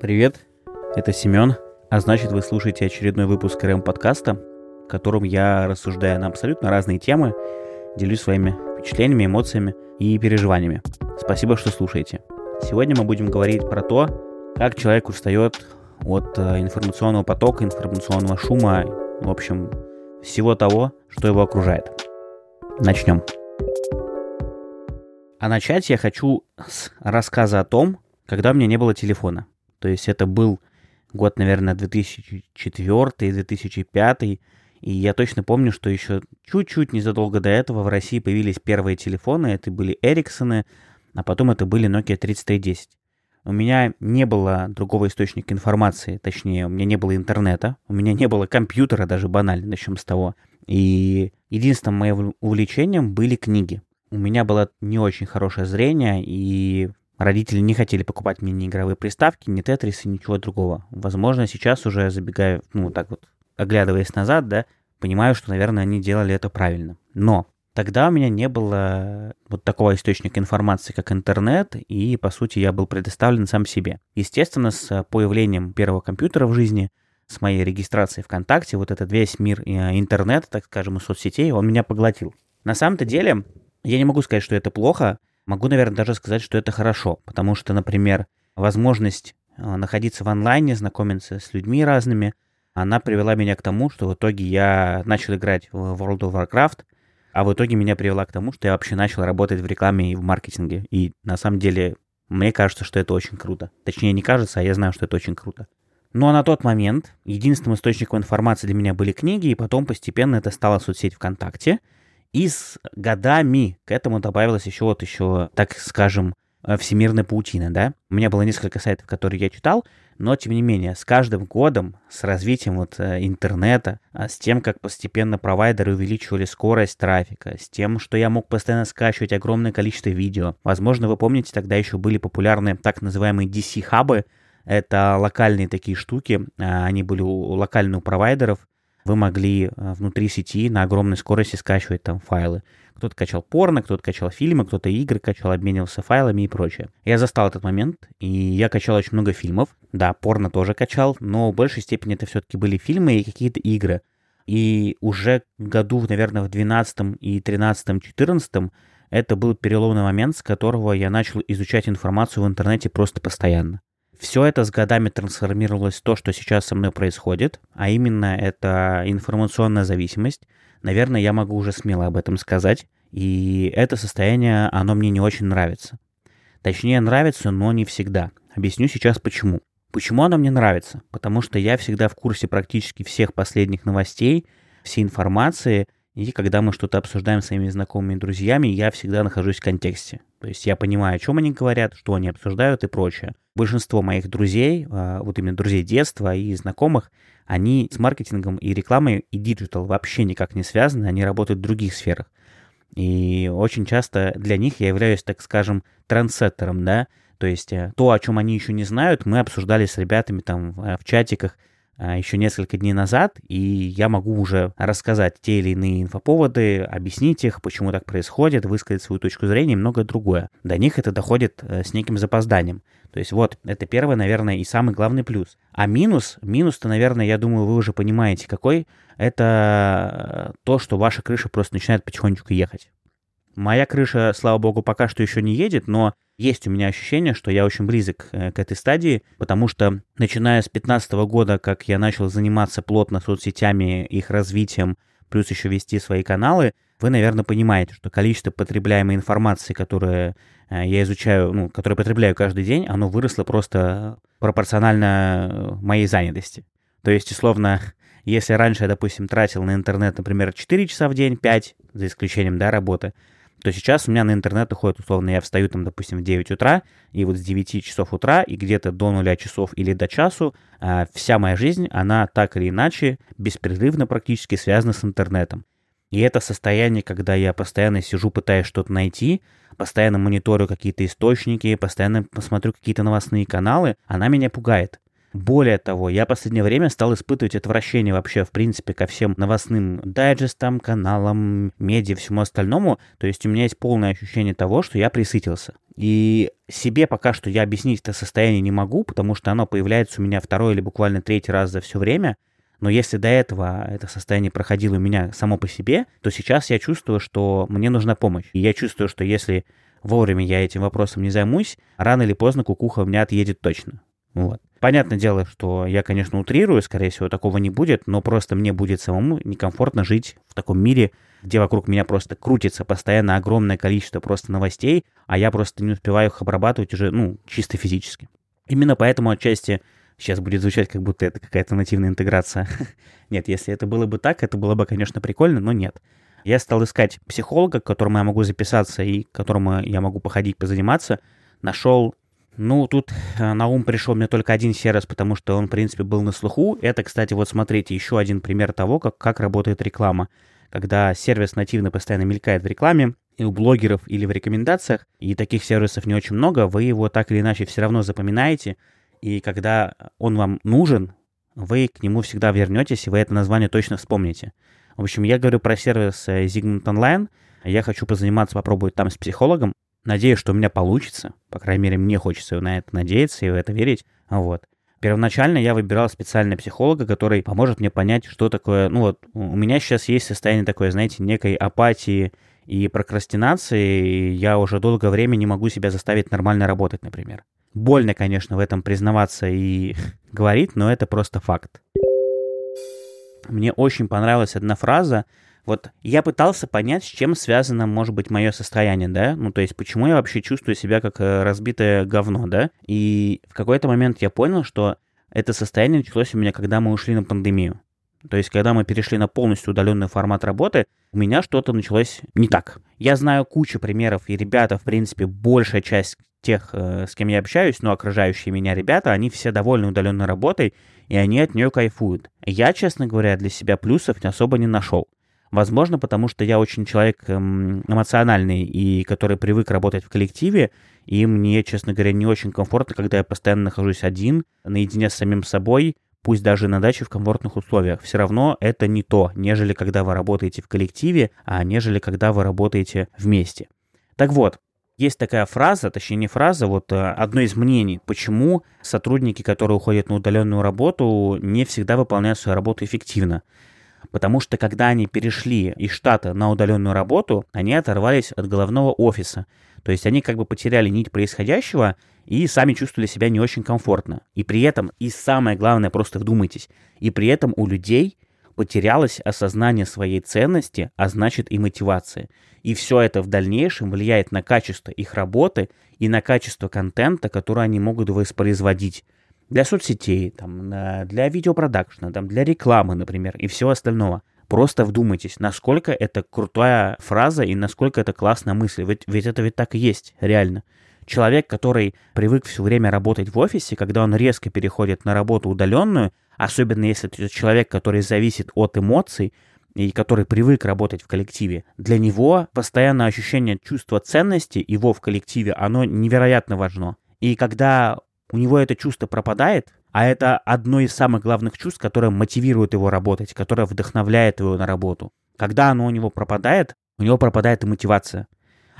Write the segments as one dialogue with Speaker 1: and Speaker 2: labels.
Speaker 1: Привет, это Семен, а значит вы слушаете очередной выпуск РМ подкаста, в котором я рассуждаю на абсолютно разные темы, делюсь своими впечатлениями, эмоциями и переживаниями. Спасибо, что слушаете. Сегодня мы будем говорить про то, как человек устает от э, информационного потока, информационного шума, в общем, всего того, что его окружает. Начнем. А начать я хочу с рассказа о том, когда у меня не было телефона. То есть это был год, наверное, 2004-2005, и я точно помню, что еще чуть-чуть незадолго до этого в России появились первые телефоны, это были Эриксоны, а потом это были Nokia 3310. У меня не было другого источника информации, точнее, у меня не было интернета, у меня не было компьютера даже банально, начнем с того. И единственным моим увлечением были книги. У меня было не очень хорошее зрение, и Родители не хотели покупать мне ни игровые приставки, ни тетрисы, ничего другого. Возможно, сейчас уже забегая, ну, так вот, оглядываясь назад, да, понимаю, что, наверное, они делали это правильно. Но тогда у меня не было вот такого источника информации, как интернет, и, по сути, я был предоставлен сам себе. Естественно, с появлением первого компьютера в жизни, с моей регистрацией ВКонтакте, вот этот весь мир э, интернета, так скажем, и соцсетей, он меня поглотил. На самом-то деле, я не могу сказать, что это плохо, Могу, наверное, даже сказать, что это хорошо, потому что, например, возможность э, находиться в онлайне, знакомиться с людьми разными, она привела меня к тому, что в итоге я начал играть в World of Warcraft, а в итоге меня привела к тому, что я вообще начал работать в рекламе и в маркетинге. И на самом деле мне кажется, что это очень круто. Точнее, не кажется, а я знаю, что это очень круто. Но на тот момент единственным источником информации для меня были книги, и потом постепенно это стала соцсеть ВКонтакте — и с годами к этому добавилась еще вот еще, так скажем, э, всемирная паутина, да. У меня было несколько сайтов, которые я читал, но тем не менее, с каждым годом, с развитием вот э, интернета, а с тем, как постепенно провайдеры увеличивали скорость трафика, с тем, что я мог постоянно скачивать огромное количество видео. Возможно, вы помните, тогда еще были популярны так называемые DC-хабы, это локальные такие штуки, а, они были у, локальных провайдеров, вы могли э, внутри сети на огромной скорости скачивать там файлы. Кто-то качал порно, кто-то качал фильмы, кто-то игры качал, обменивался файлами и прочее. Я застал этот момент, и я качал очень много фильмов. Да, порно тоже качал, но в большей степени это все-таки были фильмы и какие-то игры. И уже году, наверное, в 12 и 13 14 это был переломный момент, с которого я начал изучать информацию в интернете просто постоянно. Все это с годами трансформировалось в то, что сейчас со мной происходит, а именно это информационная зависимость. Наверное, я могу уже смело об этом сказать. И это состояние, оно мне не очень нравится. Точнее, нравится, но не всегда. Объясню сейчас почему. Почему оно мне нравится? Потому что я всегда в курсе практически всех последних новостей, всей информации, и когда мы что-то обсуждаем с своими знакомыми и друзьями, я всегда нахожусь в контексте. То есть я понимаю, о чем они говорят, что они обсуждают и прочее. Большинство моих друзей, а, вот именно друзей детства и знакомых, они с маркетингом и рекламой и digital вообще никак не связаны, они работают в других сферах. И очень часто для них я являюсь, так скажем, трендсеттером, да, то есть э, то, о чем они еще не знают, мы обсуждали с ребятами там в чатиках, еще несколько дней назад, и я могу уже рассказать те или иные инфоповоды, объяснить их, почему так происходит, высказать свою точку зрения и многое другое. До них это доходит э, с неким запозданием. То есть вот, это первый, наверное, и самый главный плюс. А минус, минус-то, наверное, я думаю, вы уже понимаете, какой, это то, что ваша крыша просто начинает потихонечку ехать. Моя крыша, слава богу, пока что еще не едет, но есть у меня ощущение, что я очень близок э, к этой стадии, потому что начиная с 2015 года, как я начал заниматься плотно соцсетями, их развитием, плюс еще вести свои каналы, вы, наверное, понимаете, что количество потребляемой информации, которое э, я изучаю, ну, которое потребляю каждый день, оно выросло просто пропорционально э, моей занятости. То есть, условно, если раньше я, допустим, тратил на интернет, например, 4 часа в день, 5, за исключением, да, работы, то сейчас у меня на интернет уходит, условно, я встаю там, допустим, в 9 утра, и вот с 9 часов утра и где-то до 0 часов или до часу а, вся моя жизнь, она так или иначе беспрерывно практически связана с интернетом. И это состояние, когда я постоянно сижу, пытаясь что-то найти, постоянно мониторю какие-то источники, постоянно посмотрю какие-то новостные каналы, она меня пугает. Более того, я в последнее время стал испытывать отвращение вообще, в принципе, ко всем новостным дайджестам, каналам, медиа, всему остальному. То есть у меня есть полное ощущение того, что я присытился. И себе пока что я объяснить это состояние не могу, потому что оно появляется у меня второй или буквально третий раз за все время. Но если до этого это состояние проходило у меня само по себе, то сейчас я чувствую, что мне нужна помощь. И я чувствую, что если вовремя я этим вопросом не займусь, рано или поздно кукуха у меня отъедет точно. Вот. Понятное дело, что я, конечно, утрирую, скорее всего, такого не будет, но просто мне будет самому некомфортно жить в таком мире, где вокруг меня просто крутится постоянно огромное количество просто новостей, а я просто не успеваю их обрабатывать уже, ну, чисто физически. Именно поэтому отчасти сейчас будет звучать, как будто это какая-то нативная интеграция. нет, если это было бы так, это было бы, конечно, прикольно, но нет. Я стал искать психолога, к которому я могу записаться и к которому я могу походить, позаниматься. Нашел ну, тут э, на ум пришел мне только один сервис, потому что он, в принципе, был на слуху. Это, кстати, вот смотрите, еще один пример того, как, как работает реклама. Когда сервис нативно постоянно мелькает в рекламе, и у блогеров или в рекомендациях, и таких сервисов не очень много, вы его так или иначе все равно запоминаете, и когда он вам нужен, вы к нему всегда вернетесь, и вы это название точно вспомните. В общем, я говорю про сервис э, Zigmund Online. Я хочу позаниматься, попробовать там с психологом. Надеюсь, что у меня получится. По крайней мере, мне хочется на это надеяться и в это верить. Вот. Первоначально я выбирал специального психолога, который поможет мне понять, что такое... Ну вот, у меня сейчас есть состояние такое, знаете, некой апатии и прокрастинации. И я уже долгое время не могу себя заставить нормально работать, например. Больно, конечно, в этом признаваться и говорить, но это просто факт. Мне очень понравилась одна фраза, вот я пытался понять, с чем связано, может быть, мое состояние, да? Ну, то есть, почему я вообще чувствую себя как э, разбитое говно, да? И в какой-то момент я понял, что это состояние началось у меня, когда мы ушли на пандемию. То есть, когда мы перешли на полностью удаленный формат работы, у меня что-то началось не так. Я знаю кучу примеров, и ребята, в принципе, большая часть тех, э, с кем я общаюсь, но окружающие меня ребята, они все довольны удаленной работой, и они от нее кайфуют. Я, честно говоря, для себя плюсов особо не нашел. Возможно, потому что я очень человек эм, эмоциональный и который привык работать в коллективе, и мне, честно говоря, не очень комфортно, когда я постоянно нахожусь один, наедине с самим собой, пусть даже на даче в комфортных условиях. Все равно это не то, нежели когда вы работаете в коллективе, а нежели когда вы работаете вместе. Так вот, есть такая фраза, точнее не фраза, вот э, одно из мнений, почему сотрудники, которые уходят на удаленную работу, не всегда выполняют свою работу эффективно. Потому что когда они перешли из штата на удаленную работу, они оторвались от головного офиса. То есть они как бы потеряли нить происходящего и сами чувствовали себя не очень комфортно. И при этом, и самое главное, просто вдумайтесь, и при этом у людей потерялось осознание своей ценности, а значит и мотивация. И все это в дальнейшем влияет на качество их работы и на качество контента, который они могут воспроизводить для соцсетей, там, для видеопродакшна, там, для рекламы, например, и всего остального. Просто вдумайтесь, насколько это крутая фраза и насколько это классная мысль. Ведь, ведь это ведь так и есть, реально. Человек, который привык все время работать в офисе, когда он резко переходит на работу удаленную, особенно если это человек, который зависит от эмоций, и который привык работать в коллективе, для него постоянное ощущение чувства ценности его в коллективе, оно невероятно важно. И когда у него это чувство пропадает, а это одно из самых главных чувств, которое мотивирует его работать, которое вдохновляет его на работу. Когда оно у него пропадает, у него пропадает и мотивация.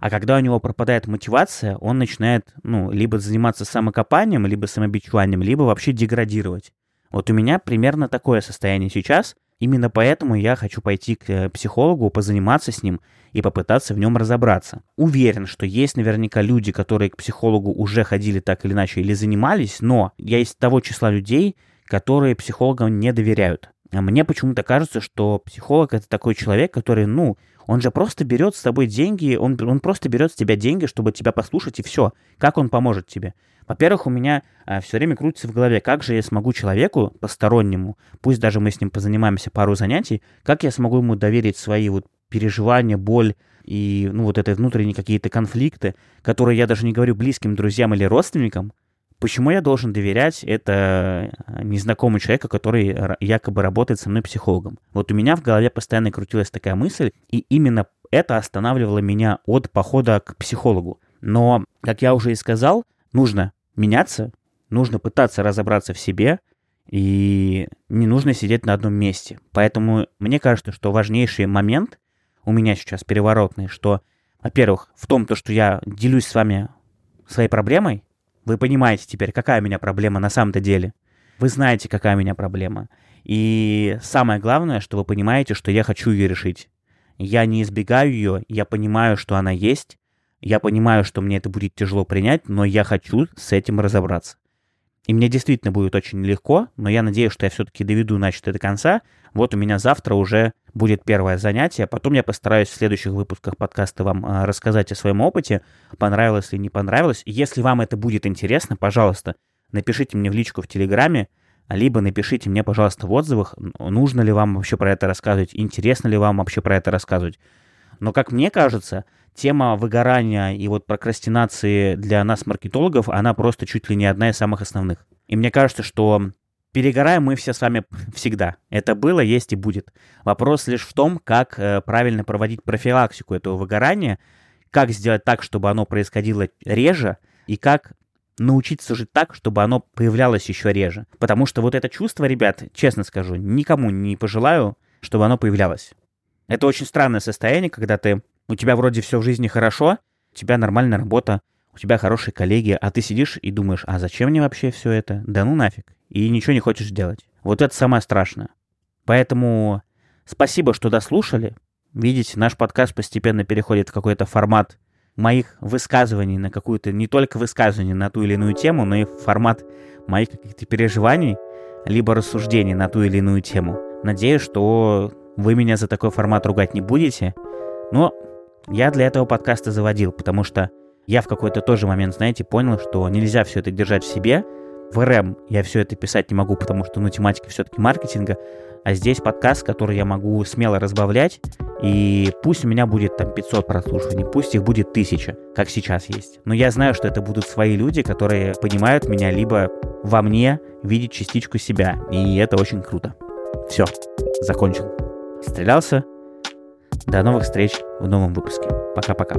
Speaker 1: А когда у него пропадает мотивация, он начинает, ну, либо заниматься самокопанием, либо самобичеванием, либо вообще деградировать. Вот у меня примерно такое состояние сейчас. Именно поэтому я хочу пойти к э, психологу, позаниматься с ним и попытаться в нем разобраться. Уверен, что есть наверняка люди, которые к психологу уже ходили так или иначе или занимались, но я из того числа людей, которые психологам не доверяют. А мне почему-то кажется, что психолог это такой человек, который, ну, он же просто берет с тобой деньги, он, он просто берет с тебя деньги, чтобы тебя послушать, и все. Как он поможет тебе? Во-первых, у меня а, все время крутится в голове, как же я смогу человеку постороннему, пусть даже мы с ним позанимаемся пару занятий, как я смогу ему доверить свои вот переживания, боль и, ну, вот это внутренние какие-то конфликты, которые я даже не говорю близким друзьям или родственникам, Почему я должен доверять это а, незнакомому человеку, который якобы работает со мной психологом? Вот у меня в голове постоянно крутилась такая мысль, и именно это останавливало меня от похода к психологу. Но, как я уже и сказал, нужно меняться, нужно пытаться разобраться в себе, и не нужно сидеть на одном месте. Поэтому мне кажется, что важнейший момент у меня сейчас переворотный, что, во-первых, в том, то, что я делюсь с вами своей проблемой, вы понимаете теперь, какая у меня проблема на самом-то деле. Вы знаете, какая у меня проблема. И самое главное, что вы понимаете, что я хочу ее решить. Я не избегаю ее, я понимаю, что она есть, я понимаю, что мне это будет тяжело принять, но я хочу с этим разобраться. И мне действительно будет очень легко, но я надеюсь, что я все-таки доведу начатое до конца. Вот у меня завтра уже будет первое занятие. Потом я постараюсь в следующих выпусках подкаста вам а, рассказать о своем опыте, понравилось или не понравилось. Если вам это будет интересно, пожалуйста, напишите мне в личку в Телеграме, либо напишите мне, пожалуйста, в отзывах, нужно ли вам вообще про это рассказывать, интересно ли вам вообще про это рассказывать. Но, как мне кажется, тема выгорания и вот прокрастинации для нас, маркетологов, она просто чуть ли не одна из самых основных. И мне кажется, что перегораем мы все с вами всегда. Это было, есть и будет. Вопрос лишь в том, как э, правильно проводить профилактику этого выгорания, как сделать так, чтобы оно происходило реже, и как научиться жить так, чтобы оно появлялось еще реже. Потому что вот это чувство, ребят, честно скажу, никому не пожелаю, чтобы оно появлялось. Это очень странное состояние, когда ты, у тебя вроде все в жизни хорошо, у тебя нормальная работа, у тебя хорошие коллеги, а ты сидишь и думаешь, а зачем мне вообще все это? Да ну нафиг. И ничего не хочешь делать. Вот это самое страшное. Поэтому спасибо, что дослушали. Видите, наш подкаст постепенно переходит в какой-то формат моих высказываний на какую-то, не только высказывания на ту или иную тему, но и формат моих каких-то переживаний, либо рассуждений на ту или иную тему. Надеюсь, что вы меня за такой формат ругать не будете. Но я для этого подкаста заводил, потому что я в какой-то тоже момент, знаете, понял, что нельзя все это держать в себе. В РМ я все это писать не могу, потому что, ну, тематика все-таки маркетинга. А здесь подкаст, который я могу смело разбавлять, и пусть у меня будет там 500 прослушиваний, пусть их будет 1000, как сейчас есть. Но я знаю, что это будут свои люди, которые понимают меня, либо во мне видят частичку себя, и это очень круто. Все, закончил. Стрелялся. До новых встреч в новом выпуске. Пока-пока.